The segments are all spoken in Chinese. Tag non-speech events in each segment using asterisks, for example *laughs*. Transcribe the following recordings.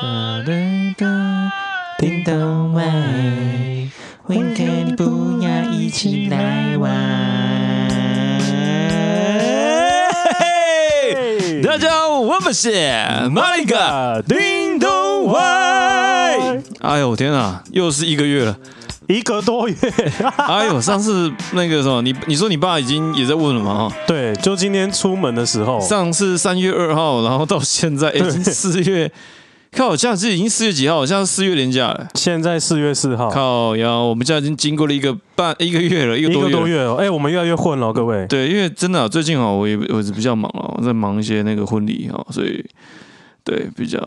哒哒哒，叮咚外，温克，你不要一起来玩。大家好，我们是马里嘎叮咚外。哎呦天哪，又是一个月了，一个多月。*laughs* 哎呦，上次那个什么，你你说你爸已经也在问了吗？对，就今天出门的时候，上次三月二号，然后到现在已经四月。靠，现在是已经四月几号？好像是四月连假了。现在四月四号。靠呀，我们现在已经经过了一个半一个月了，一个多月，一个多月哦。哎、欸，我们越来越混了，各位。对，因为真的、啊、最近哦，我也我是比较忙了，我在忙一些那个婚礼哦，所以对比较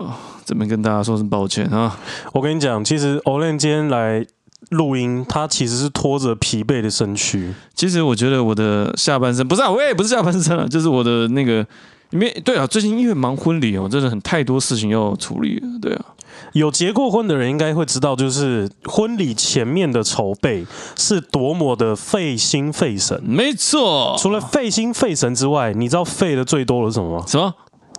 这边跟大家说声抱歉啊。我跟你讲，其实 Olen 今天来录音，他其实是拖着疲惫的身躯。其实我觉得我的下半身不是啊，我也不是下半身啊，就是我的那个。因为对啊，最近因为忙婚礼哦，真的很太多事情要处理。对啊，有结过婚的人应该会知道，就是婚礼前面的筹备是多么的费心费神。没错，除了费心费神之外，你知道费的最多的是什么吗？什么？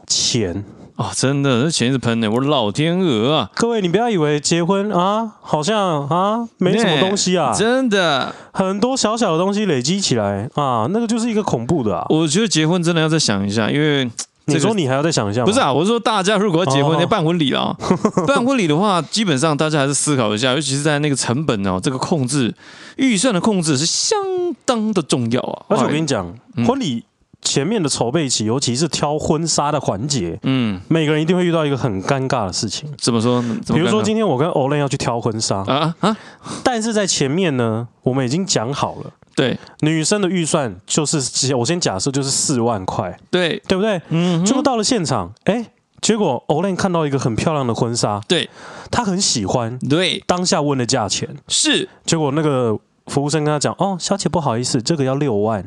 钱。啊、哦，真的，这钱是喷的，我的老天鹅啊！各位，你不要以为结婚啊，好像啊没什么东西啊，真的，很多小小的东西累积起来啊，那个就是一个恐怖的啊！我觉得结婚真的要再想一下，因为、这个、你说你还要再想一下，不是啊？我是说大家如果要结婚，要办婚礼啊，*laughs* 办婚礼的话，基本上大家还是思考一下，尤其是在那个成本哦，这个控制预算的控制是相当的重要啊！而且我跟你讲，嗯、婚礼。前面的筹备期，尤其是挑婚纱的环节，嗯，每个人一定会遇到一个很尴尬的事情。怎么说？比如说今天我跟 Olen 要去挑婚纱啊啊！但是在前面呢，我们已经讲好了，对，女生的预算就是，我先假设就是四万块，对，对不对？嗯，结果到了现场，哎，结果 Olen 看到一个很漂亮的婚纱，对，他很喜欢，对，当下问的价钱是，结果那个服务生跟他讲，哦，小姐不好意思，这个要六万。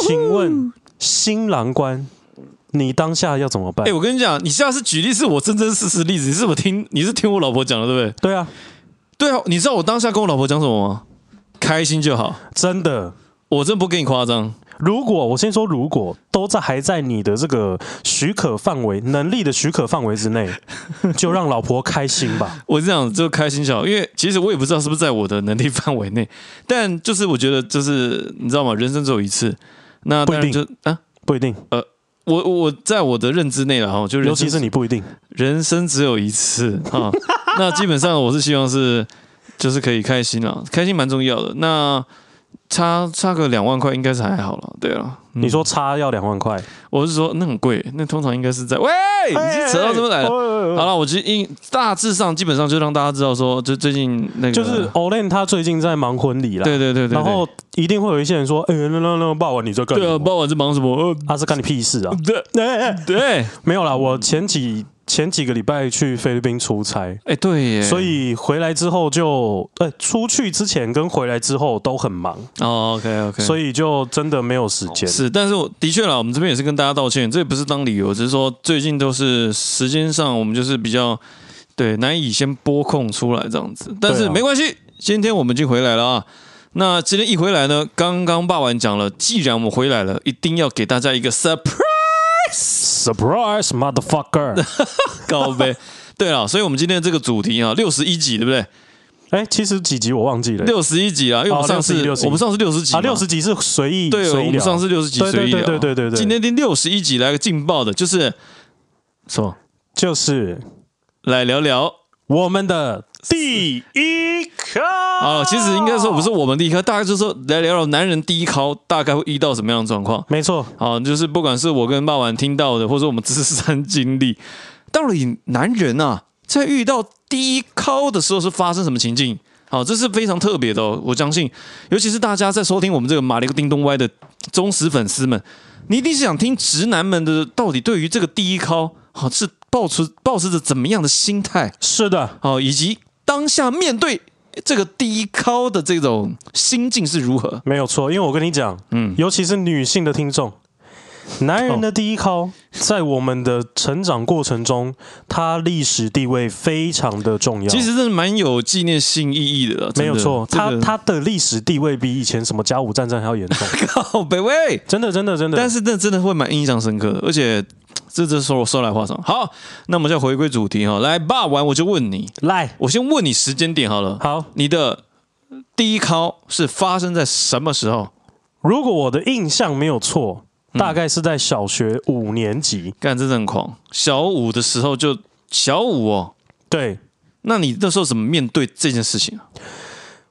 请问新郎官，你当下要怎么办？哎、欸，我跟你讲，你下次举例是我真真实实例子，你是不是听？你是听我老婆讲的，对不对？对啊，对啊，你知道我当下跟我老婆讲什么吗？开心就好，真的，我真不跟你夸张。如果我先说，如果都在还在你的这个许可范围、能力的许可范围之内，*laughs* 就让老婆开心吧。我这样就开心就好，因为其实我也不知道是不是在我的能力范围内，但就是我觉得，就是你知道吗？人生只有一次。那不一定就啊，不一定。呃，我我在我的认知内了哈，就尤其是你不一定，人生只有一次哈。那基本上我是希望是，就是可以开心啊，开心蛮重要的。那。差差个两万块应该是还好了，对啊。你说差要两万块，我是说那很贵，那通常应该是在喂，你是扯到这边来了。好了，我其实应大致上基本上就让大家知道说，就最近那个就是 Olen 他最近在忙婚礼了，对对对对。然后一定会有一些人说，哎，那那那霸王你在干？对啊，霸王在忙什么？他是干你屁事啊？对对对，没有啦，我前几。前几个礼拜去菲律宾出差，哎、欸，对耶，所以回来之后就，哎、欸，出去之前跟回来之后都很忙哦。OK OK，所以就真的没有时间。是，但是我的确啦，我们这边也是跟大家道歉，这也不是当理由，只是说最近都是时间上我们就是比较对难以先拨空出来这样子，但是没关系，今天我们已经回来了啊。那今天一回来呢，刚刚霸王讲了，既然我们回来了，一定要给大家一个 surprise。Surprise, motherfucker！*laughs* 高呗。对了，所以我们今天的这个主题啊，六十一集对不对？哎，七十几集我忘记了。六十一集啊，因为我们上次我们上次六十集啊，六十集是随意。对，我们上次六十集随意。对对对对对。今天第六十一集来个劲爆的，就是什么？就是来聊聊我们的第一考。啊，其实应该说不是我们第一考，大概就是说来聊聊男人第一考大概会遇到什么样的状况。没错，啊，就是不管是我跟霸王听到的，或者我们自身经历，到底男人啊，在遇到第一考的时候是发生什么情境？好，这是非常特别的哦。我相信，尤其是大家在收听我们这个马里克叮咚歪的忠实粉丝们，你一定是想听直男们的到底对于这个第一考，好是抱持抱持着怎么样的心态？是的，好，以及当下面对。这个第一考的这种心境是如何？没有错，因为我跟你讲，嗯，尤其是女性的听众，男人的第一靠，在我们的成长过程中，他历史地位非常的重要。其实真的蛮有纪念性意义的，没有错。他、这个、他的历史地位比以前什么甲午战争还要严重。*laughs* 靠北魏，真的真的真的。但是那真的会蛮印象深刻的，而且这这说说来话长。好，那我们再回归主题哈，来霸完我就问你，来，我先问你时间点好了。好，你的第一靠是发生在什么时候？如果我的印象没有错。大概是在小学五年级，干、真狂。小五的时候就小五哦，对。那你那时候怎么面对这件事情啊？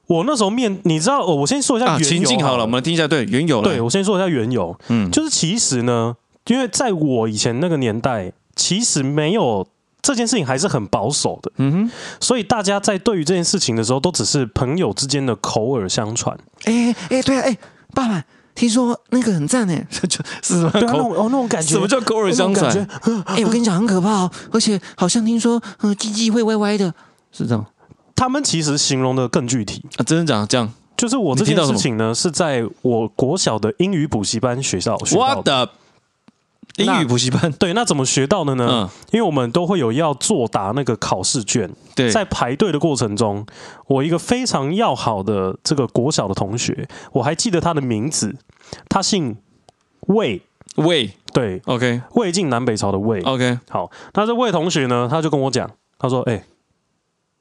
我那时候面，你知道，我先说一下缘由、啊、情境好了，我们来听一下。对，缘由。对，我先说一下缘由。嗯，就是其实呢，因为在我以前那个年代，其实没有这件事情，还是很保守的。嗯哼，所以大家在对于这件事情的时候，都只是朋友之间的口耳相传。哎哎哎，对啊，哎，爸爸。听说那个很赞哎，是什么？对啊，那种哦，那种感觉，什么叫口耳相传？*laughs* 哎、欸，我跟你讲，很可怕哦，而且好像听说，嗯，鸡鸡会歪歪的，是这样。他们其实形容的更具体啊，真的讲这样，就是我这件事情呢，是在我国小的英语补习班学校学到的。英语补习班。对，那怎么学到的呢？嗯，因为我们都会有要作答那个考试卷。对，在排队的过程中，我一个非常要好的这个国小的同学，我还记得他的名字，他姓魏，魏，对，OK，魏晋南北朝的魏，OK，好，那这魏同学呢，他就跟我讲，他说：“哎，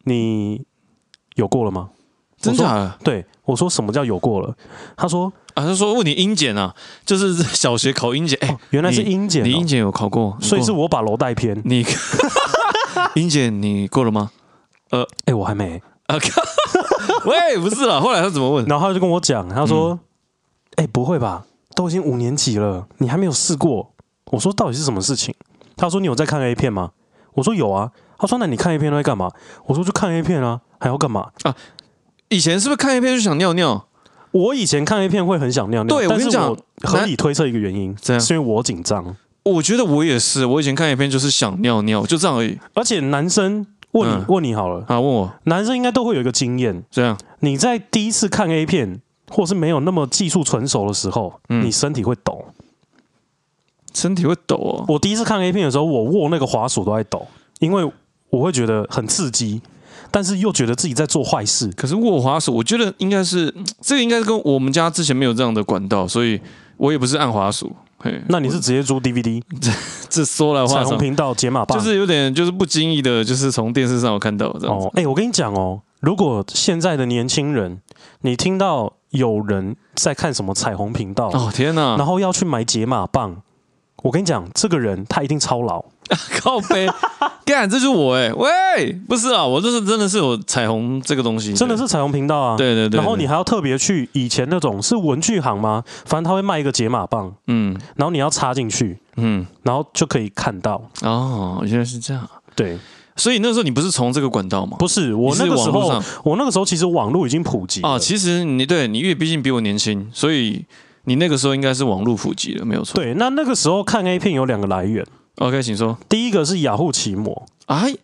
你有过了吗？”真假的？对，我说什么叫有过了？他说。啊，他说问你英检啊，就是小学考英检，哎、欸哦，原来是英检、哦，你英检有考过，所以是我把楼带偏。*laughs* 你英检你过了吗？呃，哎、欸，我还没。啊，*laughs* 喂，不是了，后来他怎么问？然后他就跟我讲，他说，哎、嗯欸，不会吧，都已经五年级了，你还没有试过？我说到底是什么事情？他说你有在看 A 片吗？我说有啊。他说那你看 A 片都在干嘛？我说就看 A 片啊，还要干嘛啊？以前是不是看 A 片就想尿尿？我以前看 A 片会很想尿尿，对，我跟你讲，合理推测一个原因，这样是因为我紧张。我觉得我也是，我以前看 A 片就是想尿尿，就这样而已。而且男生问你、嗯、问你好了啊，问我，男生应该都会有一个经验，这样你在第一次看 A 片或是没有那么技术纯熟的时候，嗯、你身体会抖，身体会抖哦。我第一次看 A 片的时候，我握那个滑鼠都在抖，因为我会觉得很刺激。但是又觉得自己在做坏事。可是握滑鼠，我觉得应该是 *tsk* 这个，应该是跟我们家之前没有这样的管道，所以我也不是按滑鼠。嘿，那你是直接租 DVD？这 *laughs* 这说来话长，彩虹频道解码棒，就是有点就是不经意的，就是从电视上有看到这样子。哦，哎，我跟你讲哦，如果现在的年轻人，你听到有人在看什么彩虹频道，哦天哪，然后要去买解码棒，我跟你讲，这个人他一定超老。*laughs* 靠背，干，这就是我哎、欸，喂，不是啊，我这是真的是有彩虹这个东西，真的是彩虹频道啊，对对对，然后你还要特别去以前那种是文具行吗？反正他会卖一个解码棒，嗯，然后你要插进去，嗯，然后就可以看到。哦，原来是这样，对，所以那时候你不是从这个管道吗？不是，我那个时候，我那个时候其实网络已经普及啊。其实你对你，因为毕竟比我年轻，所以你那个时候应该是网络普及了，没有错。对，那那个时候看 A 片有两个来源。OK，请说。第一个是雅虎奇摩，哎，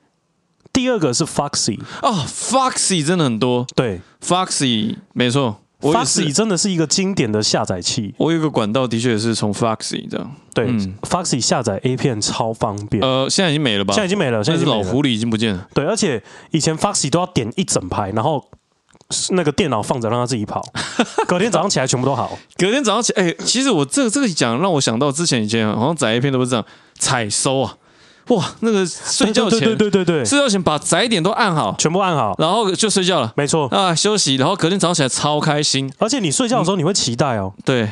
第二个是 Foxy 哦，Foxy 真的很多。对，Foxy 没错，Foxy 真的是一个经典的下载器。我有一个管道，的确也是从 Foxy 这样。对、嗯、Foxy 下载 A 片超方便。呃，现在已经没了吧？现在已经没了，现在是老狐狸已经不见了。对，而且以前 Foxy 都要点一整排，然后那个电脑放着让它自己跑，*laughs* 隔天早上起来全部都好。隔天早上起，哎、欸，其实我这个这个讲让我想到之前以前好像载一片都是这样。采收啊，哇，那个睡觉前，对对对对对，睡觉前把载点都按好，全部按好，然后就睡觉了。没错啊，休息，然后隔天早上起来超开心。而且你睡觉的时候你会期待哦，对，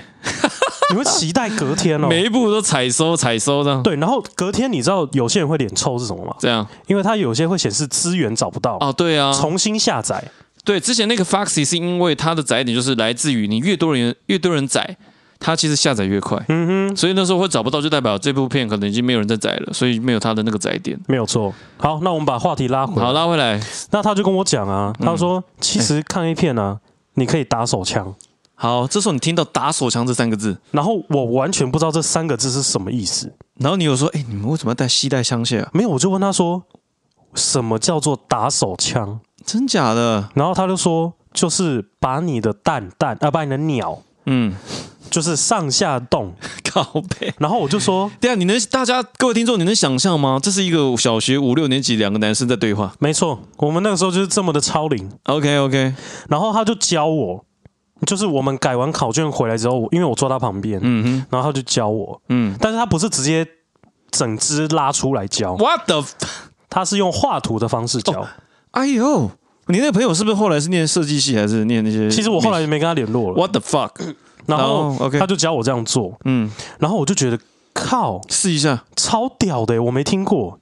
你会期待隔天哦，*laughs* 每一步都采收采收这样。对，然后隔天你知道有些人会脸臭是什么吗？这样，因为他有些会显示资源找不到哦，对啊，重新下载。对，之前那个 Foxy 是因为它的载点就是来自于你越多人越多人载。它其实下载越快，嗯哼，所以那时候会找不到，就代表这部片可能已经没有人在载了，所以没有它的那个载点，没有错。好，那我们把话题拉回来，好，拉回来。那他就跟我讲啊，他说、嗯、其实看 A 片啊，你可以打手枪。好，这时候你听到“打手枪”这三个字，然后我完全不知道这三个字是什么意思。然后你又说：“哎，你们为什么要带携带枪械啊？”没有，我就问他说：“什么叫做打手枪？真假的？”然后他就说：“就是把你的蛋蛋啊，把你的鸟，嗯。”就是上下动，*laughs* 靠背。然后我就说，对啊，你能大家各位听众，你能想象吗？这是一个小学五六年级两个男生在对话。没错，我们那个时候就是这么的超龄。OK OK，然后他就教我，就是我们改完考卷回来之后，因为我坐他旁边，嗯哼，然后他就教我，嗯但是他不是直接整只拉出来教，，What the？他是用画图的方式教。哎呦，你那个朋友是不是后来是念设计系，还是念那些？其实我后来也没跟他联络了。What the fuck？然后哦，OK 他就教我这样做，嗯，然后我就觉得靠，试一下。超屌的欸，我没听过。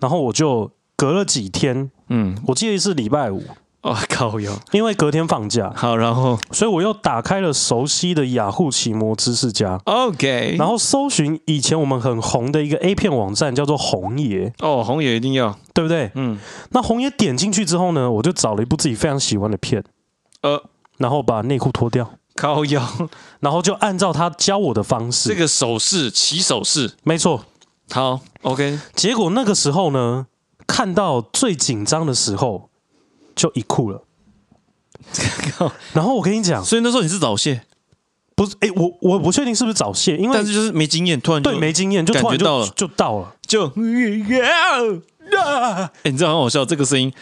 然后我就隔了几天，嗯，我记得是礼拜五，哦，靠腰。因为隔天放假，好，然后所以我又打开了熟悉的雅虎奇摩知识家，OK，然后搜寻以前我们很红的一个 A 片网站，叫做红爷，哦，红爷一定要。对不对？嗯，那红爷点进去之后呢，我就找了一部自己非常喜欢的片，呃，然后把内裤脱掉，靠腰。然后就按照他教我的方式，这个手势，起手势。没错。好，OK。结果那个时候呢，看到最紧张的时候，就一哭了。*laughs* 然后我跟你讲，所以那时候你是早泄，不是，哎，我我不确定是不是早泄，因为但是就是没经验，突然就对没经验，就突然就感觉到了就到了。就，哎、你知道很好笑，这个声音。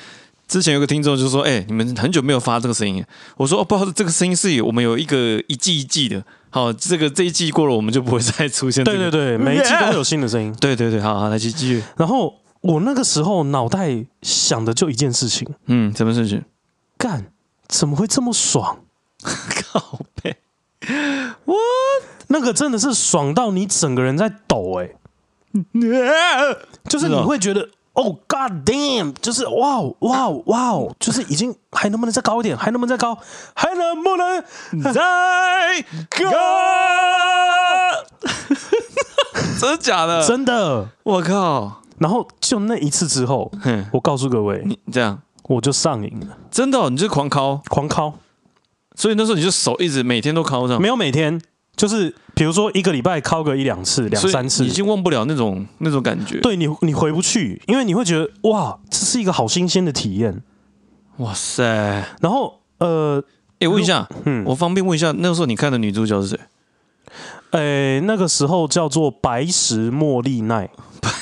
之前有个听众就说：“哎、你们很久没有发这个声音。”我说：“哦，不好意思，这个声音是有我们有一个一季一季的。好，这个这一季过了，我们就不会再出现、这个。对对对，每一季都会有新的声音。*laughs* 对对对，好好来继继续。然后我那个时候脑袋想的就一件事情：嗯，什么事情？干，怎么会这么爽？*laughs* 靠背，我那个真的是爽到你整个人在抖、欸，哎，*laughs* 就是你会觉得。哦、oh,，God damn！就是哇哦哇哦哇哦，就是已经还能不能再高一点？还能不能再高？还能不能再 *laughs* 高？真的假的？真的！我靠！然后就那一次之后，哼我告诉各位，你这样我就上瘾了，真的、哦，你就狂敲，狂敲。所以那时候你就手一直每天都敲上，没有每天。就是比如说一个礼拜敲个一两次、两三次，已经忘不了那种那种感觉。对你，你回不去，因为你会觉得哇，这是一个好新鲜的体验。哇塞！然后呃，哎，问一下，嗯，我方便问一下，那个时候你看的女主角是谁？哎，那个时候叫做白石茉莉奈。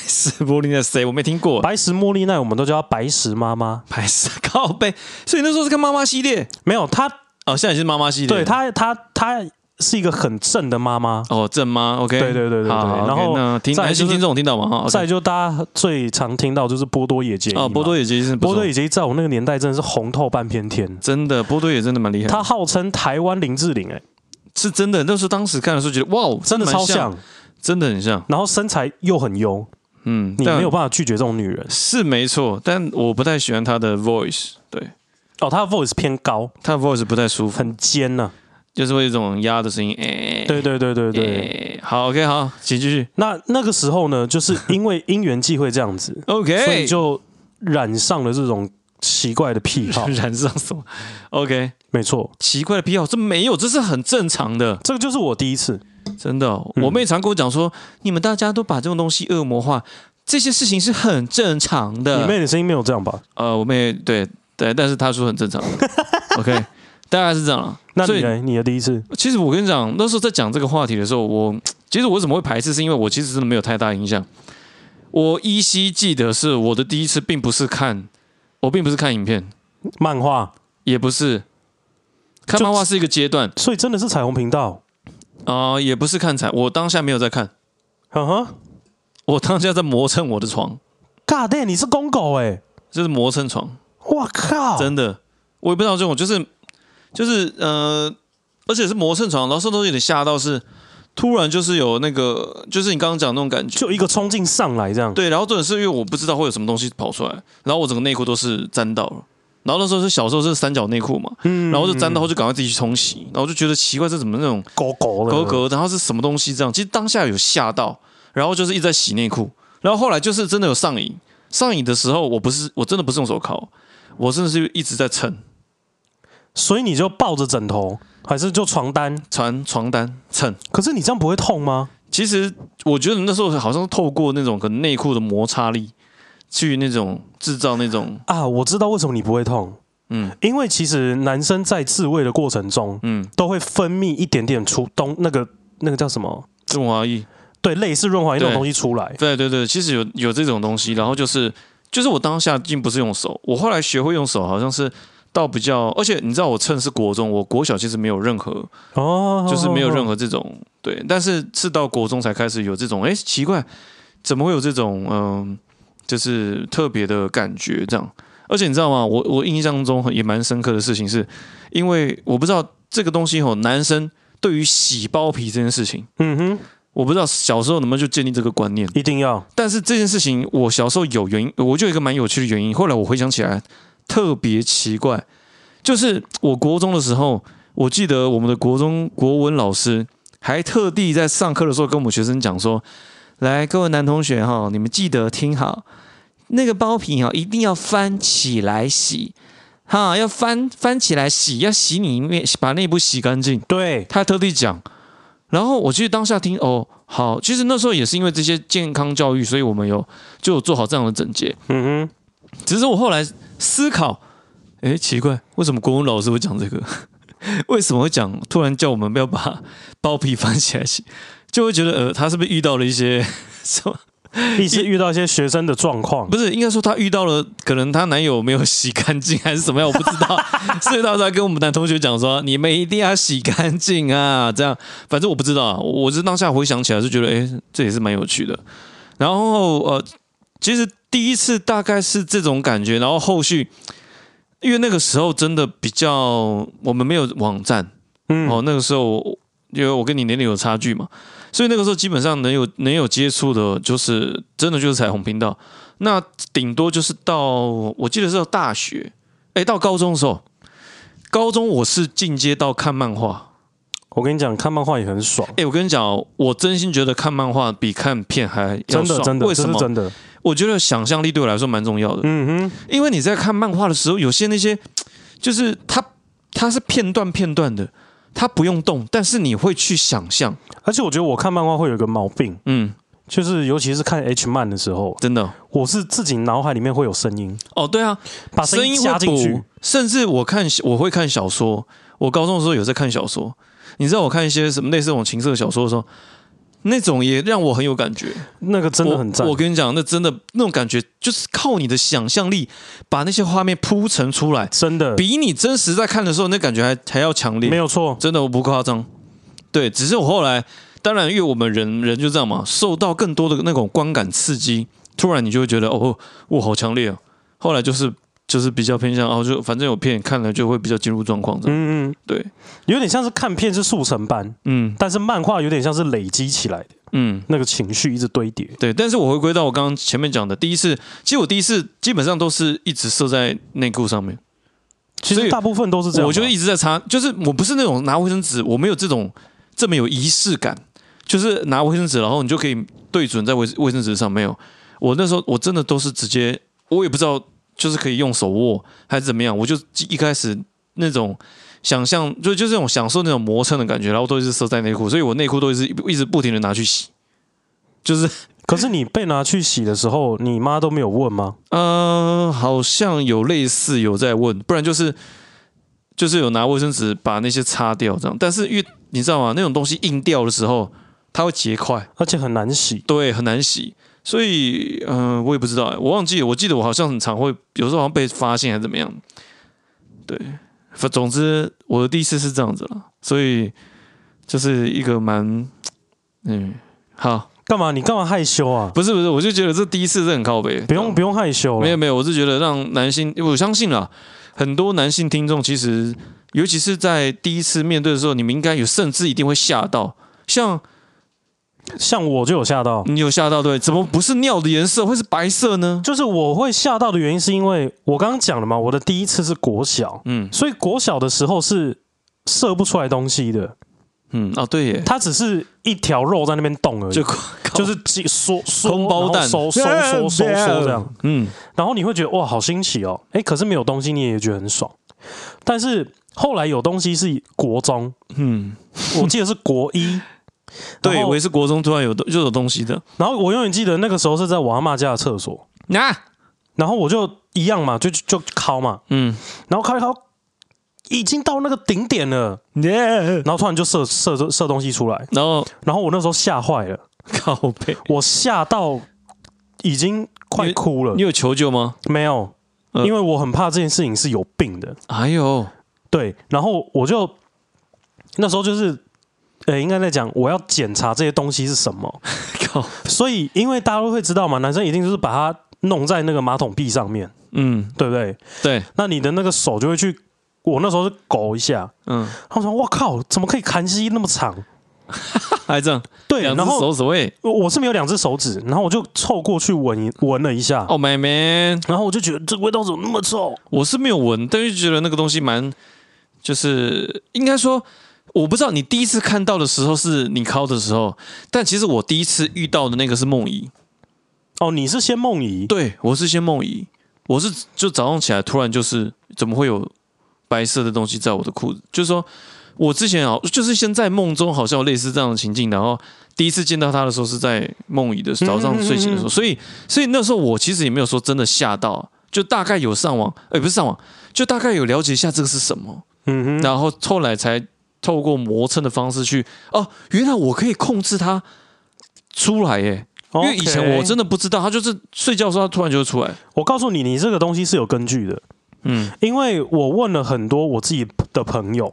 白石茉莉奈谁？我没听过。白石茉莉奈，我们都叫她白石妈妈。白石靠背，所以那时候是看妈妈系列？没有，她哦，现在也是妈妈系列。对她，她，她。是一个很正的妈妈哦，正妈，OK，对对对对对。好然后那听男性听众听到吗？哈，再就大家最常听到就是波多野结衣哦，波多野结衣是波多野结衣，在我那个年代真的是红透半边天，真的，波多野真的蛮厉害。他号称台湾林志玲，哎，是真的。那时候当时看的时候觉得哇，真的超像，真的很像。然后身材又很优，嗯，你没有办法拒绝这种女人，是没错。但我不太喜欢她的 voice，对，哦，她的 voice 偏高，她的 voice 不太舒服，很尖呐。就是会有一种压的声音，哎、欸，对对对对对，欸、好，OK，好，请继续。那那个时候呢，就是因为 *laughs* 因缘际会这样子，OK，所以就染上了这种奇怪的癖好。*laughs* 染上什么？OK，没错，奇怪的癖好，这没有，这是很正常的。这个就是我第一次，真的、哦，我妹常跟我讲说、嗯，你们大家都把这种东西恶魔化，这些事情是很正常的。你妹的声音没有这样吧？呃，我妹对对，但是她说很正常。OK。*laughs* 大概是这样了。那你呢？你的第一次？其实我跟你讲，那时候在讲这个话题的时候，我其实我怎么会排斥，是因为我其实真的没有太大影响。我依稀记得是我的第一次，并不是看，我并不是看影片、漫画，也不是看漫画是一个阶段，所以真的是彩虹频道啊、呃，也不是看彩，我当下没有在看，呵呵，我当下在磨蹭我的床。God damn，你是公狗哎、欸，这是磨蹭床，我靠，真的，我也不知道这种就是。就是呃，而且是磨蹭床，然后都有点吓到，是突然就是有那个，就是你刚刚讲那种感觉，就一个冲劲上来这样。对，然后重点是因为我不知道会有什么东西跑出来，然后我整个内裤都是沾到了，然后那时候是小时候是三角内裤嘛，嗯，然后就沾到后就赶快自己去冲洗，然后就觉得奇怪，这怎么那种狗狗的狗狗，然后是什么东西这样？其实当下有吓到，然后就是一直在洗内裤，然后后来就是真的有上瘾，上瘾的时候我不是我真的不是用手铐，我真的是一直在蹭。所以你就抱着枕头，还是就床单？床床单蹭。可是你这样不会痛吗？其实我觉得那时候好像是透过那种可能内裤的摩擦力，去那种制造那种啊，我知道为什么你不会痛，嗯。因为其实男生在自慰的过程中，嗯，都会分泌一点点出东那个那个叫什么？润滑液，对，类似润滑液那种东西出来。对对对，其实有有这种东西，然后就是就是我当下并不是用手，我后来学会用手，好像是到比较，而且你知道我趁是国中，我国小其实没有任何，哦，就是没有任何何这种对，但是是到国中才开始有这种，哎，奇怪，怎么会有这种嗯，就是特别的感觉这样。而且你知道吗？我我印象中也蛮深刻的事情是，因为我不知道这个东西吼，男生对于洗包皮这件事情，嗯哼，我不知道小时候能不能就建立这个观念。一定要但是这件事情，我小时候有原因，我就有一个蛮有趣的原因。后来我回想起来，特别奇怪，就是我国中的时候，我记得我们的国中国文老师还特地在上课的时候跟我们学生讲说：“来，各位男同学哈，你们记得听好，那个包皮哈一定要翻起来洗，哈，要翻翻起来洗，要洗里面，把内部洗干净。”对，他特地讲，然后我其实当下听哦，好，其实那时候也是因为这些健康教育，所以我们有就有做好这样的整洁。嗯哼，只是我后来思考，哎，奇怪，为什么国文老师会讲这个？*laughs* 为什么会讲？突然叫我们不要把包皮翻起来洗，就会觉得呃，他是不是遇到了一些 *laughs* 什么？一直遇到一些学生的状况，不是，应该说他遇到了，可能她男友没有洗干净，还是怎么样？我不知道。*laughs* 所以他才跟我们男同学讲说：“你们一定要洗干净啊！”这样，反正我不知道啊。我是当下回想起来，就觉得，哎，这也是蛮有趣的。然后，呃，其实第一次大概是这种感觉，然后后续，因为那个时候真的比较，我们没有网站，嗯，哦，那个时候，因为我跟你年龄有差距嘛。所以那个时候基本上能有能有接触的，就是真的就是彩虹频道。那顶多就是到我记得是到大学，哎，到高中的时候，高中我是进阶到看漫画。我跟你讲，看漫画也很爽，哎，我跟你讲，我真心觉得看漫画比看片还要爽。真的真的，为什么？真的，我觉得想象力对我来说蛮重要的。嗯哼，因为你在看漫画的时候，有些那些就是它它是片段片段的。它不用动，但是你会去想象。而且我觉得我看漫画会有一个毛病，嗯，就是尤其是看 H 漫的时候，真的，我是自己脑海里面会有声音。哦，对啊，把声音加进去。甚至我看我会看小说，我高中的时候有在看小说。你知道我看一些什么类似这种情色小说的时候，那种也让我很有感觉。那个真的很赞。我，跟你讲，那真的那种感觉，就是靠你的想象力把那些画面铺陈出来，真的比你真实在看的时候那感觉还还要强烈。没有错，真的我不夸张。对，只是我后来，当然，因为我们人人就这样嘛，受到更多的那种观感刺激，突然你就会觉得哦，哇，好强烈哦。后来就是就是比较偏向哦，就反正有片看了就会比较进入状况。嗯嗯，对，有点像是看片是速成班，嗯但是漫画有点像是累积起来的，嗯，那个情绪一直堆叠。对。但是我回归到我刚刚前面讲的，第一次，其实我第一次基本上都是一直射在内裤上面，其实大部分都是这样吧，我就一直在擦，就是我不是那种拿卫生纸，我没有这种这么有仪式感，就是拿卫生纸，然后你就可以对准在卫卫生纸上。没有，我那时候我真的都是直接，我也不知道，就是可以用手握还是怎么样，我就一开始那种想象，就就是那种享受那种磨蹭的感觉，然后都一直塞在内裤，所以我内裤都一直一直不停的拿去洗，就是可是你被拿去洗的时候，你妈都没有问吗？呃，好像有类似有在问，不然就是就是有拿卫生纸把那些擦掉这样。但是因为你知道吗？那种东西硬掉的时候，它会结块，而且很难洗。对，很难洗。所以，嗯、呃，我也不知道，我忘记了。我记得我好像很常会，有时候好像被发现还是怎么样。对，反总之我的第一次是这样子了，所以就是一个蛮，嗯，好，干嘛？你干嘛害羞啊？不是不是，我就觉得这第一次是很靠北，不用不用害羞。没有没有，我是觉得让男性，我相信啦，很多男性听众其实，尤其是在第一次面对的时候，你们应该有甚至一定会吓到，像像我就有吓到，你有吓到对？怎么不是尿的颜色会是白色呢？就是我会吓到的原因是因为我刚刚讲了嘛，我的第一次是国小，嗯。所以国小的时候是射不出来东西的，嗯哦对耶，它只是一条肉在那边动而已，就就就是缩缩空包蛋收收收收收这样，嗯。然后你会觉得哇好新奇哦，哎，可是没有东西你也觉得很爽，但是后来有东西是国中，嗯，我记得是国一。对，我也是国中突然有就有东西的，然后我永远记得那个时候是在我阿妈家的厕所，那、啊、然后我就一样嘛，就就敲嘛，嗯，然后敲一敲，已经到那个顶点了，耶然后突然就射射射东西出来，然后然后我那时候吓坏了，*laughs* 靠背，我吓到已经快哭了你。有求救吗？没有，呃因为我很怕这件事情是有病的。哎呦，对，然后我就那时候就是，呃，应该在讲我要检查这些东西是什么。*laughs* 靠，所以，因为大家都会知道嘛，男生一定就是把它弄在那个马桶壁上面，嗯，对不对？对，那你的那个手就会去，我那时候是勾一下，嗯，然后我说：“我靠，怎么可以砍西那么长还这样，？”对，两只然后手指位我是没有两只手指，然后我就凑过去闻一闻了一下，，Oh my man，然后我就觉得这味道怎么那么臭？我是没有闻，但是觉得那个东西蛮，就是应该说，我不知道你第一次看到的时候是你敲的时候，但其实我第一次遇到的那个是梦怡，哦，你是先梦怡，对我是先梦怡，我是就早上起来突然就是怎么会有白色的东西在我的裤子，就是说我之前啊，就是先在梦中好像有类似这样的情境，然后第一次见到他的时候是在梦怡的早上睡醒的时候，所以所以那时候我其实也没有说真的吓到，就大概有上网，哎，不是上网，就大概有了解一下这个是什么。嗯哼，然后后来才透过磨蹭的方式去哦，原来我可以控制它出来耶！因为以前我真的，不知道，它就是睡觉的时候它突然就会出来。我告诉你，你这个东西是有根据的，嗯因为我问了很多我自己的朋友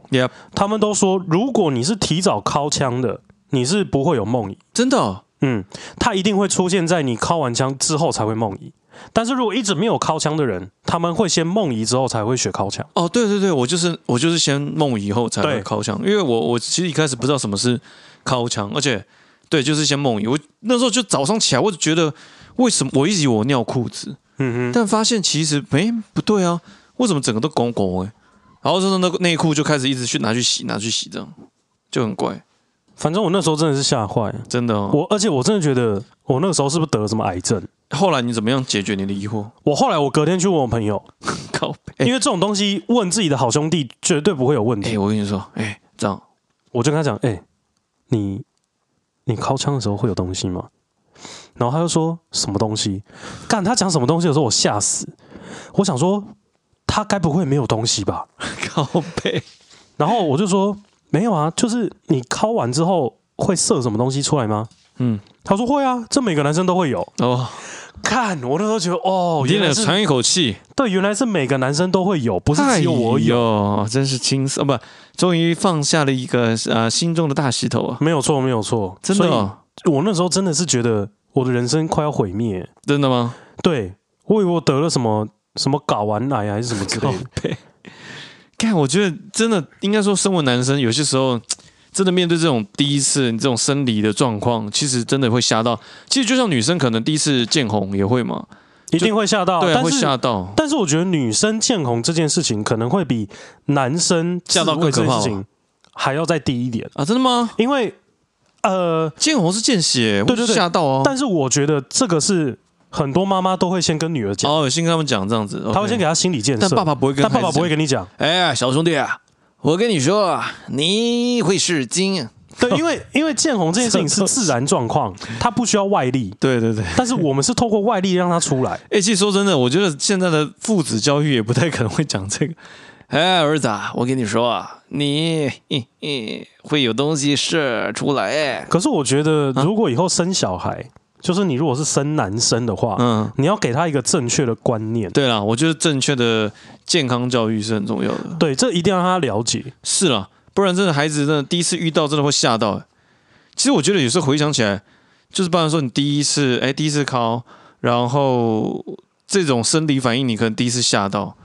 他们都说，如果你是提早敲枪的，你是不会有梦遗。真的哦、嗯，它一定会出现在你敲完枪之后才会梦遗。但是如果一直没有靠枪的人，他们会先梦遗之后才会学靠枪。哦，对对对，我就是我就是先梦遗后才会对敲枪，因为我我其实一开始不知道什么是靠枪，而且对，就是先梦遗。我那时候就早上起来，我就觉得为什么我一直以为我尿裤子，嗯哼，但发现其实哎不对啊，为什么整个都拱拱哎？然后就是那个内裤就开始一直去拿去洗，拿去洗，这样就很怪，反正我那时候真的是吓坏了真的、哦。我，而且我真的觉得我那个时候是不是得了什么癌症？后来你怎么样解决你的疑惑？我后来我隔天去问我朋友，*laughs* 靠背，因为这种东西问自己的好兄弟绝对不会有问哎、题。我跟你说，哎、这样我就跟他讲，哎、你你敲枪的时候会有东西吗？然后他就说什么东西？干他讲什么东西的时候，我吓死。我想说他该不会没有东西吧？*laughs* 靠背，然后我就说没有啊，就是你敲完之后会射什么东西出来吗？嗯，他说会啊，这每个男生都会有。哦，看我那时候觉得哦，原来是喘一口气，对，原来是每个男生都会有，不是只有我有。有，真是轻松，不，终于放下了一个呃心中的大石头啊！没有错，没有错，真的、哦，所以我那时候真的是觉得我的人生快要毁灭。真的吗？对我以为我得了什么什么睾丸癌还是什么之靠类的。背，看，我觉得真的应该说，身为男生，有些时候真的面对这种第一次你这种生理的状况，其实真的会吓到。其实就像女生可能第一次见红也会嘛，一定会吓到，对啊，会吓到。但是我觉得女生见红这件事情可能会比男生吓到更可怕还要再低一点，啊，真的吗？因为呃，见红是见血，对对对。会吓到哦。但是我觉得这个是很多妈妈都会先跟女儿讲，哦，先跟他们讲这样子，她会先给她心理建设，但爸爸不会跟但爸爸不会跟你讲，哎，小兄弟啊，我跟你说啊，你会是精。*laughs* 对，因为因为见红这件事情是自然状况，它不需要外力，*laughs* 对对对，但是我们是透过外力让它出来。*laughs* 哎，其实说真的，我觉得现在的父子教育也不太可能会讲这个。哎，儿子啊，我跟你说啊，你会有东西射出来。哎，可是我觉得，如果以后生小孩，就是你如果是生男生的话，嗯，你要给他一个正确的观念，对啦，我觉得正确的健康教育是很重要的。对，这一定要让他了解。是啦，不然真的孩子真的第一次遇到，真的会吓到。其实我觉得有时候回想起来，就是不然说你第一次，哎，第一次考，然后这种生理反应，你可能第一次吓到，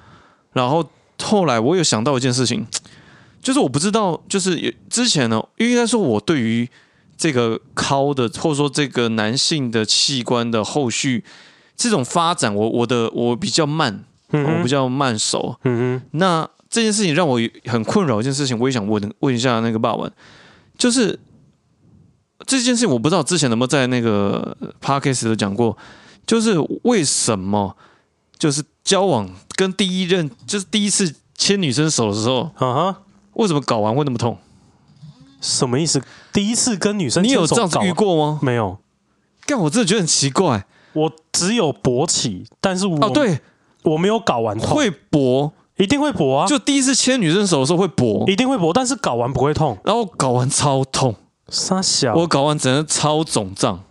然后后来我有想到一件事情，就是我不知道，就是之前呢，应该说我对于这个考的，或者说这个男性的器官的后续这种发展，我我的我比较慢，嗯我比较慢熟。嗯那这件事情让我很困扰一件事情，我也想问问一下那个霸王，就是这件事情我不知道之前有没有在那个 podcast 都讲过，就是为什么就是交往跟第一任就是第一次牵女生手的时候，啊哈，为什么搞完会那么痛？什么意思？第一次跟女生你有这样子遇搞过吗？没有？但，我真的觉得很奇怪。我只有勃起，但是我哦，对，我没有睾丸痛，会勃，一定会勃啊，就第一次牵女生手的时候会勃，一定会勃，但是睾丸不会痛。然后睾丸超痛，傻小，我睾丸整个超肿胀。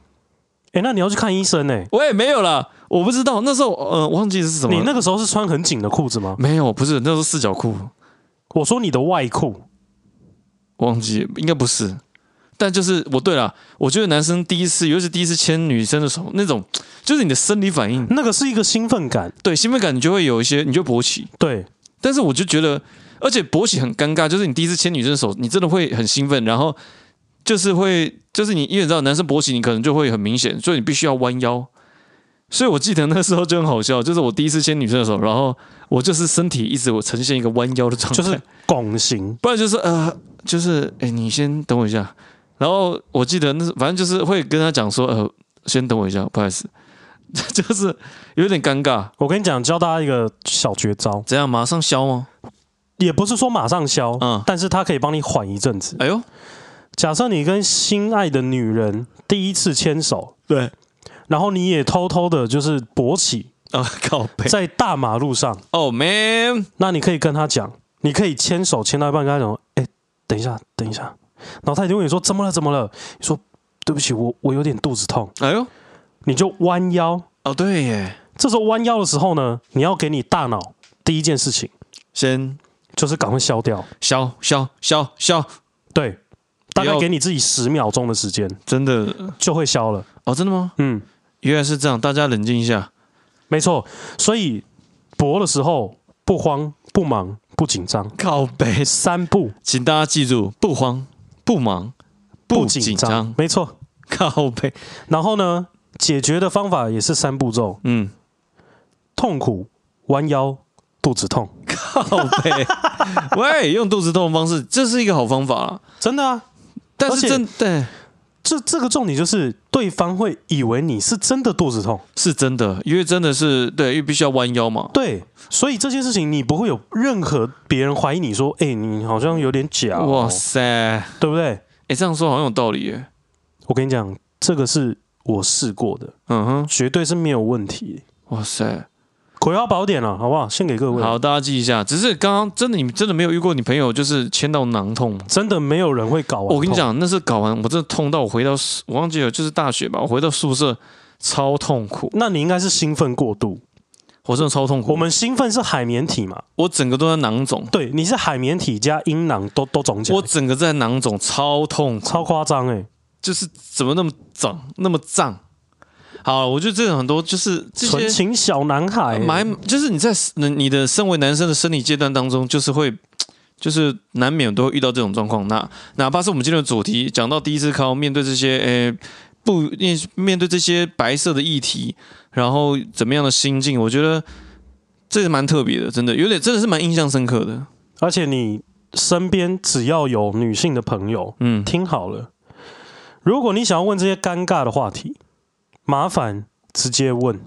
哎，那你要去看医生呢？我也没有啦，我不知道那时候，呃，我忘记是什么。你那个时候是穿很紧的裤子吗？没有，不是，那时候四角裤。我说你的外裤，忘记应该不是，但就是我对了，我觉得男生第一次，尤其是第一次牵女生的手，那种就是你的生理反应，那个是一个兴奋感，对兴奋感，你就会有一些，你就勃起。对，但是我就觉得，而且勃起很尴尬，就是你第一次牵女生的手，你真的会很兴奋，然后就是会，就是你因为你知道男生勃起，你可能就会很明显，所以你必须要弯腰。所以我记得那时候就很好笑，就是我第一次牵女生的手，然后我就是身体一直我呈现一个弯腰的状态，就是拱形，不然就是呃，就是哎，你先等我一下。然后我记得那反正就是会跟他讲说，呃，先等我一下，不好意思，*laughs* 就是有点尴尬。我跟你讲，教大家一个小绝招，怎样？马上消吗？也不是说马上消，嗯，但是他可以帮你缓一阵子。哎呦，假设你跟心爱的女人第一次牵手，对。然后你也偷偷的，就是勃起啊，*laughs* 靠背，在大马路上。哦，man，那你可以跟他讲，你可以牵手牵到一半，跟他讲，哎，等一下，等一下。然后他一定会说，怎么了？怎么了？你说，对不起，我我有点肚子痛。哎呦，你就弯腰。哦，对耶。这时候弯腰的时候呢，你要给你大脑第一件事情，先就是赶快消掉，消消消消。对，大概给你自己十秒钟的时间，真的就会消了。哦，真的吗？嗯。原来是这样，大家冷静一下。没错，所以搏的时候不慌不忙不紧张，靠背三步，请大家记住：不慌不忙不紧张。没错，靠背。然后呢，解决的方法也是三步骤。嗯，痛苦弯腰，肚子痛。靠背。*laughs* 喂，用肚子痛的方式，这是一个好方法啊！真的啊，但是真对。这这个重点就是，对方会以为你是真的肚子痛，是真的，因为真的是对，因为必须要弯腰嘛。对，所以这件事情你不会有任何别人怀疑你说，哎，你好像有点假哦。哇塞，对不对？哎，这样说好像有道理耶。我跟你讲，这个是我试过的，嗯哼，绝对是没有问题。哇塞。葵花宝典了，好不好？献给各位。好，大家记一下。只是刚刚真的，你真的没有遇过你朋友就是牵到囊痛，真的没有人会睾丸。我跟你讲，那是搞完，我真的痛到我回到我忘记了，就是大学吧，我回到宿舍超痛苦。那你应该是兴奋过度，我真的超痛苦。我们兴奋是海绵体嘛，我整个都在囊肿。对，你是海绵体加阴囊都都肿起来，我整个在囊肿，超痛，超夸张哎，就是怎么那么肿，那么胀。好，我觉得这种很多就是纯情小男孩，蛮就是你在你的身为男生的生理阶段当中，就是会 *tsk* 就是难免都会遇到这种状况。那哪怕是我们今天的主题讲到第一次靠面对这些诶不面面对这些白色的议题，然后怎么样的心境，我觉得这是蛮特别的，真的有点真的是蛮印象深刻的。而且你身边只要有女性的朋友，嗯，听好了，如果你想要问这些尴尬的话题。麻烦直接问，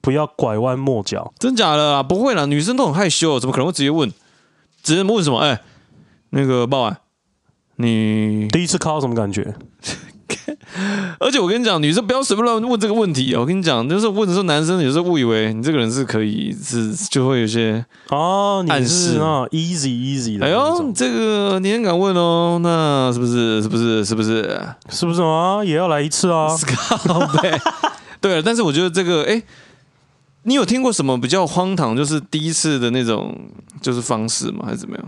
不要拐弯抹角。真假的啊？不会啦，女生都很害羞，怎么可能会直接问？直接问什么？哎、欸，那个报案，你第一次考什么感觉？*laughs* 而且我跟你讲，女生不要随便乱问这个问题。我跟你讲，就是问的时候，男生有时候误以为你这个人是可以，是就会有些哦，暗示啊，easy easy 的。哎呦，这个你很敢问哦，那是不是？是不是？是不是？是不是啊？也要来一次啊？对了，但是我觉得这个，哎，你有听过什么比较荒唐，就是第一次的那种就是方式吗？还是怎么样？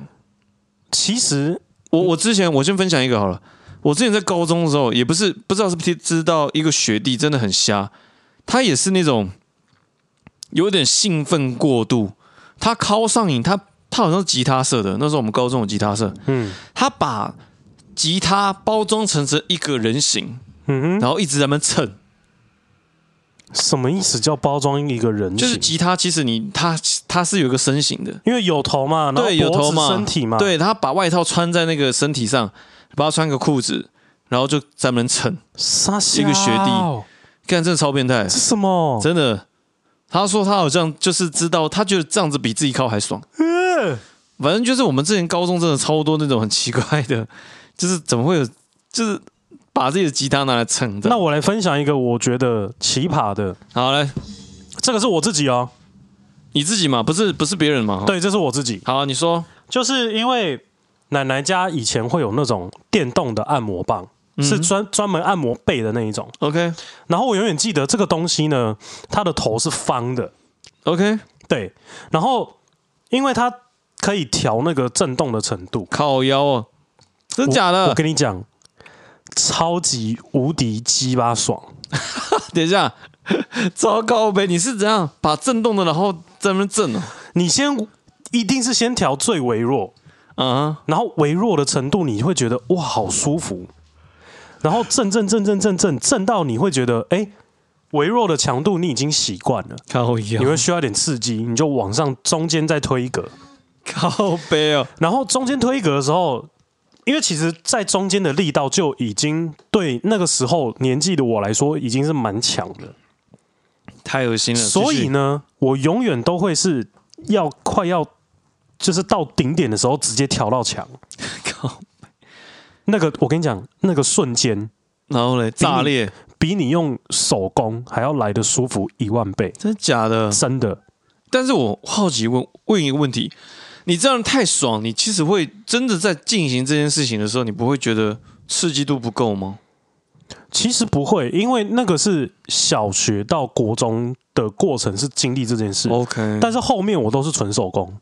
其实我我之前我先分享一个好了。我之前在高中的时候，也不是不知道是不是知道一个学弟真的很瞎，他也是那种有点兴奋过度，他靠上瘾，他他好像是吉他社的，那时候我们高中有吉他社，嗯，他把吉他包装成这一个人形，嗯哼，然后一直在那边蹭。什么意思？叫包装一个人？就是吉他，其实你它它是有一个身形的，因为有头嘛，对，有头嘛，身体嘛，对，他把外套穿在那个身体上。把他穿个裤子，然后就在那边蹭。一个学弟，看真的超变态。这什么？真的？他说他好像就是知道，他觉得这样子比自己靠还爽。嗯反正就是我们之前高中真的超多那种很奇怪的，就是怎么会有，就是把自己的吉他拿来撑着。那我来分享一个我觉得奇葩的，好嘞，这个是我自己哦，你自己嘛，不是不是别人嘛？对，这是我自己。好，你说，就是因为奶奶家以前会有那种电动的按摩棒，嗯是专专门按摩背的那一种。OK 然后我永远记得这个东西呢，它的头是方的，OK，对。然后因为它可以调那个震动的程度，靠腰哦，真假的假我的？跟你讲，超级无敌鸡巴爽。*laughs* 等一下，*laughs* 糟糕呗！你是怎样把震动的，然后在那边震哦？你先一定是先调最微弱，啊、然后微弱的程度你会觉得哇好舒服，然后震震震震震震震到你会觉得哎，微弱的强度你已经习惯了，靠腰，你会需要一点刺激，你就往上中间再推一格，靠背哦。然后中间推一格的时候，因为其实在中间的力道就已经对那个时候年纪的我来说已经是蛮强的，太恶心了。所以呢，我永远都会是要快要就是到顶点的时候直接调到墙。靠，那个我跟你讲，那个瞬间然后嘞，炸裂，比你用手工还要来的舒服一万倍，真的假的？真的。但是我好奇问问一个问题：你这样太爽，你其实会真的在进行这件事情的时候，你不会觉得刺激度不够吗？其实不会，因为那个是小学到国中的过程是经历这件事，OK，但是后面我都是纯手工。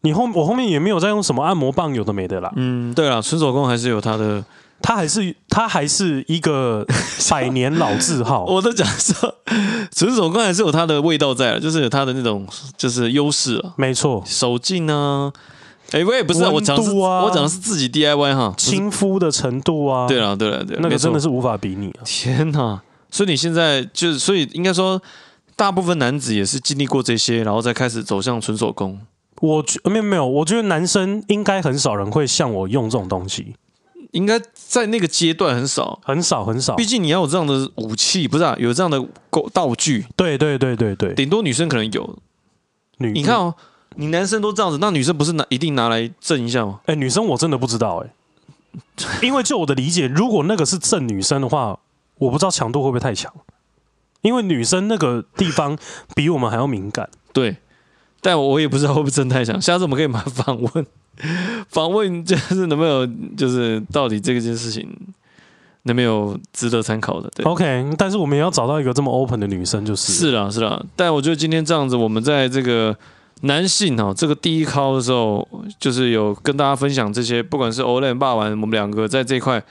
你后我后面也没有再用什么按摩棒，有的没的啦。嗯，对了，纯手工还是有它的。它还是他还是一个 *laughs* 百年老字号。我都讲说，纯手工还是有它的味道在，就是有它的那种就是优势啊，没错，手劲呢。哎，我也不是啊，我讲的是啊我讲的是自己 DIY 哈，亲肤的程度啊，对了，对了，对了，那个真的是无法比拟啊。天哪！所以你现在就是，所以应该说，大部分男子也是经历过这些，然后再开始走向纯手工。我觉没有没有，我觉得男生应该很少人会像我用这种东西，应该在那个阶段很少，很少很少毕。竟你要有这样的武器，不是啊？有这样的工道具，对对对对对，顶多女生可能有。女你看哦，你男生都这样子，那女生不是拿一定拿来震一下吗？哎、女生我真的不知道哎、因为就我的理解，如果那个是震女生的话，我不知道强度会不会太强，因为女生那个地方比我们还要敏感。对，但我也不知道会不会震太强。下次我们可以马访问，*laughs* 访问就是能不能有，就是到底这个件事情能没有值得参考的？对。OK，但是我们也要找到一个这么 open 的女生，就是是啦，是啦，但我觉得今天这样子，我们在这个男性哈这个第一考的时候，就是有跟大家分享这些，不管是 Olen 霸王，我们两个在这一块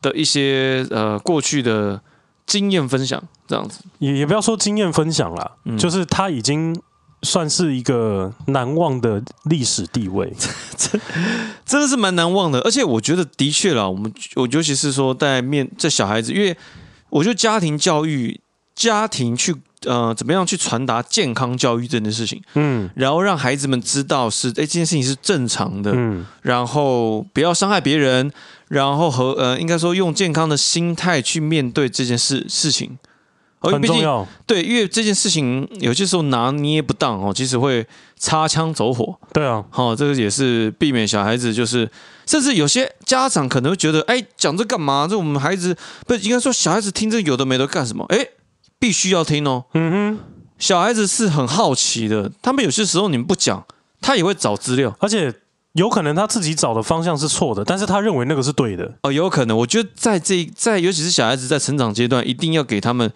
的一些呃过去的经验分享，这样子。也也不要说经验分享啦，嗯就是他已经算是一个难忘的历史地位。*laughs* 真的是蛮难忘的，而且我觉得的确啦，我们我尤其是说在面这小孩子，因为我觉得家庭教育，家庭去呃怎么样去传达健康教育这件事情，嗯然后让孩子们知道是哎这件事情是正常的，嗯，然后不要伤害别人，然后和呃应该说用健康的心态去面对这件事事情。哦毕竟很重要。对，因为这件事情有些时候拿捏不当哦，其实会擦枪走火。对啊，好、这个也是避免小孩子就是，甚至有些家长可能会觉得，哎，讲这干嘛？这我们孩子不应该说小孩子听这有的没的干什么？哎，必须要听哦。嗯哼，小孩子是很好奇的，他们有些时候你们不讲，他也会找资料而且有可能他自己找的方向是错的，但是他认为那个是对的。哦，有可能。我觉得在这在尤其是小孩子在成长阶段，一定要给他们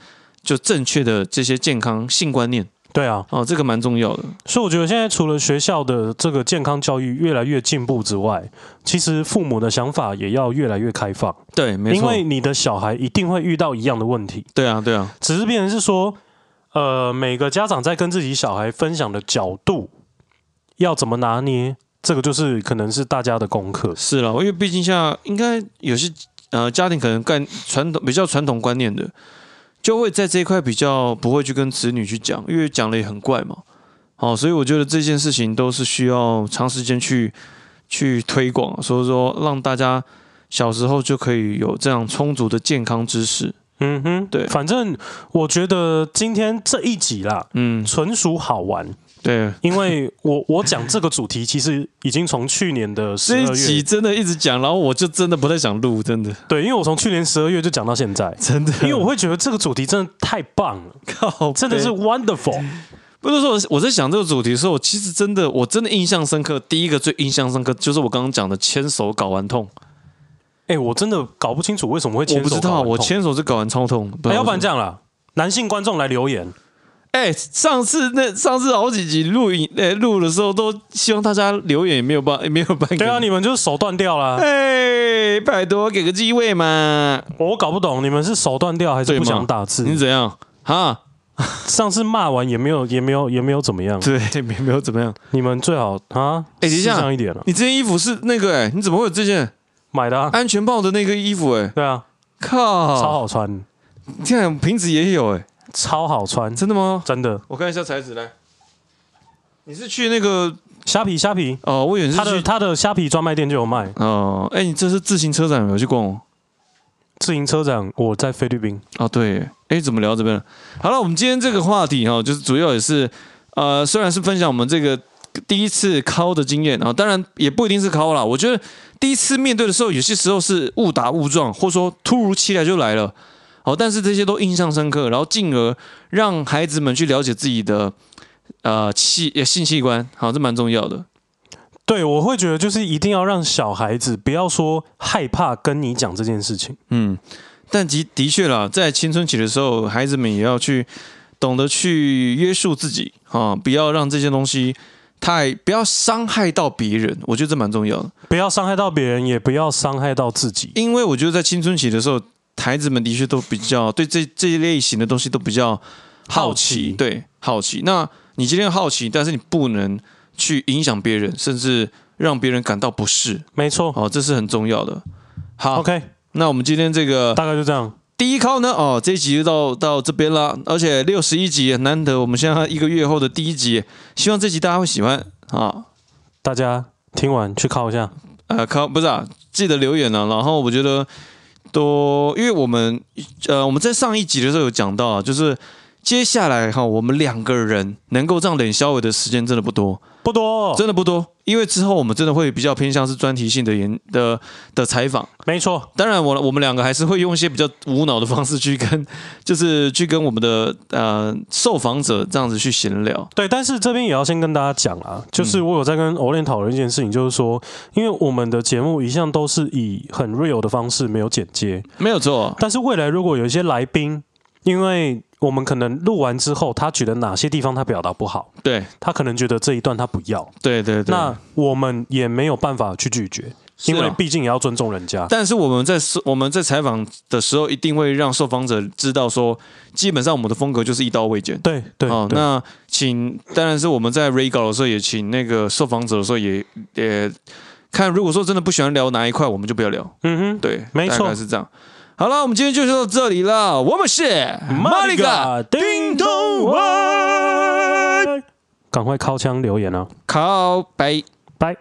就正确的这些健康性观念对啊，哦，这个蛮重要的。所以我觉得现在除了学校的这个健康教育越来越进步之外，其实父母的想法也要越来越开放，对，没错。因为你的小孩一定会遇到一样的问题，对啊，对啊，只是变成是说，呃，每个家长在跟自己小孩分享的角度要怎么拿捏，这个就是可能是大家的功课。是了，因为毕竟像应该有些呃家庭可能干传统比较传统观念的，就会在这一块比较不会去跟子女去讲，因为讲了也很怪嘛。好，所以我觉得这件事情都是需要长时间去去推广，所以说让大家小时候就可以有这样充足的健康知识，嗯哼，对。反正我觉得今天这一集啦，嗯，纯属好玩，对，因为我我讲这个主题其实已经从去年的十二这一集月，真的一直讲，然后我就真的不太想录，真的，对，因为我从去年十二月就讲到现在，真的，因为我会觉得这个主题真的太棒了，靠，真的是 wonderful。不是说我我在想这个主题的时候，我其实真的我真的印象深刻，第一个最印象深刻就是我刚刚讲的牵手睾丸痛，哎，我真的搞不清楚为什么会牵手我不知道，我牵手是睾丸超痛，哎，要不然这样，样啦，男性观众来留言，哎，上次那上次好几集录影哎录的时候，都希望大家留言也没有办也没有办法，对啊，你们就是手断掉了，哎，拜托给个机会嘛，我搞不懂你们是手断掉还是不想打字？你怎样？哈？上次骂完也没有也没有也没有怎么样，对，也没有怎么样。你们最好啊，哎等一下一点了，你这件衣服是那个哎、你怎么会有这件？买的啊，安全帽的那个衣服哎、对啊，靠，超好穿，这样瓶子也有哎、超好穿，真的吗？真的。我看一下材质来。你是去那个虾皮虾皮，哦？我以为是他的去他的虾皮专卖店就有卖。哦。哎、你这是自行车展有没有去逛哦？自行车展我在菲律宾，哦，对。哎，怎么聊这边了？好了，我们今天这个话题哈，就是主要也是呃，虽然是分享我们这个第一次考的经验啊，当然也不一定是考啦。我觉得第一次面对的时候，有些时候是误打误撞，或者说突如其来就来了。好，但是这些都印象深刻，然后进而让孩子们去了解自己的呃器性器官，好，这蛮重要的。对我会觉得就是一定要让小孩子不要说害怕跟你讲这件事情。嗯，但的的确啦，在青春期的时候，孩子们也要去懂得去约束自己啊，不要让这些东西太不要伤害到别人，我觉得这蛮重要的。不要伤害到别人，也不要伤害到自己。因为我觉得在青春期的时候，孩子们的确都比较对这这一类型的东西都比较好奇，对好奇。那你今天好奇，但是你不能去影响别人，甚至让别人感到不适，没错。哦，这是很重要的。好 OK，那我们今天这个大概就这样。第一考呢，哦，这一集就到到这边了，而且六十一集，难得我们现在一个月后的第一集，希望这集大家会喜欢啊。大家听完去考一下。呃，考不是啊，记得留言呢、啊。然后我觉得都，因为我们呃我们在上一集的时候有讲到，就是接下来哈，我们两个人能够这样冷消委的时间真的不多，不多，真的不多。因为之后我们真的会比较偏向是专题性的研的的采访。没错。当然我，我我们两个还是会用一些比较无脑的方式去跟，*laughs* 就是去跟我们的呃受访者这样子去闲聊。对，但是这边也要先跟大家讲啊，就是我有在跟欧练讨论一件事情，就是说，因为我们的节目一向都是以很 real 的方式，没有剪接，没有错。但是未来如果有一些来宾，因为我们可能录完之后，他觉得哪些地方他表达不好，对他可能觉得这一段他不要，对对对。那我们也没有办法去拒绝，因为毕竟也要尊重人家。但是我们在我们在采访的时候，一定会让受访者知道说，基本上我们的风格就是一刀未剪。对对，好，对那请当然是我们在 re 稿的时候，也请那个受访者的时候也也看，如果说真的不喜欢聊哪一块，我们就不要聊。嗯哼，对，没错是这样。好了，我们今天就到这里了。我们是马里嘎叮咚外，赶快敲枪留言啊！靠拜。拜。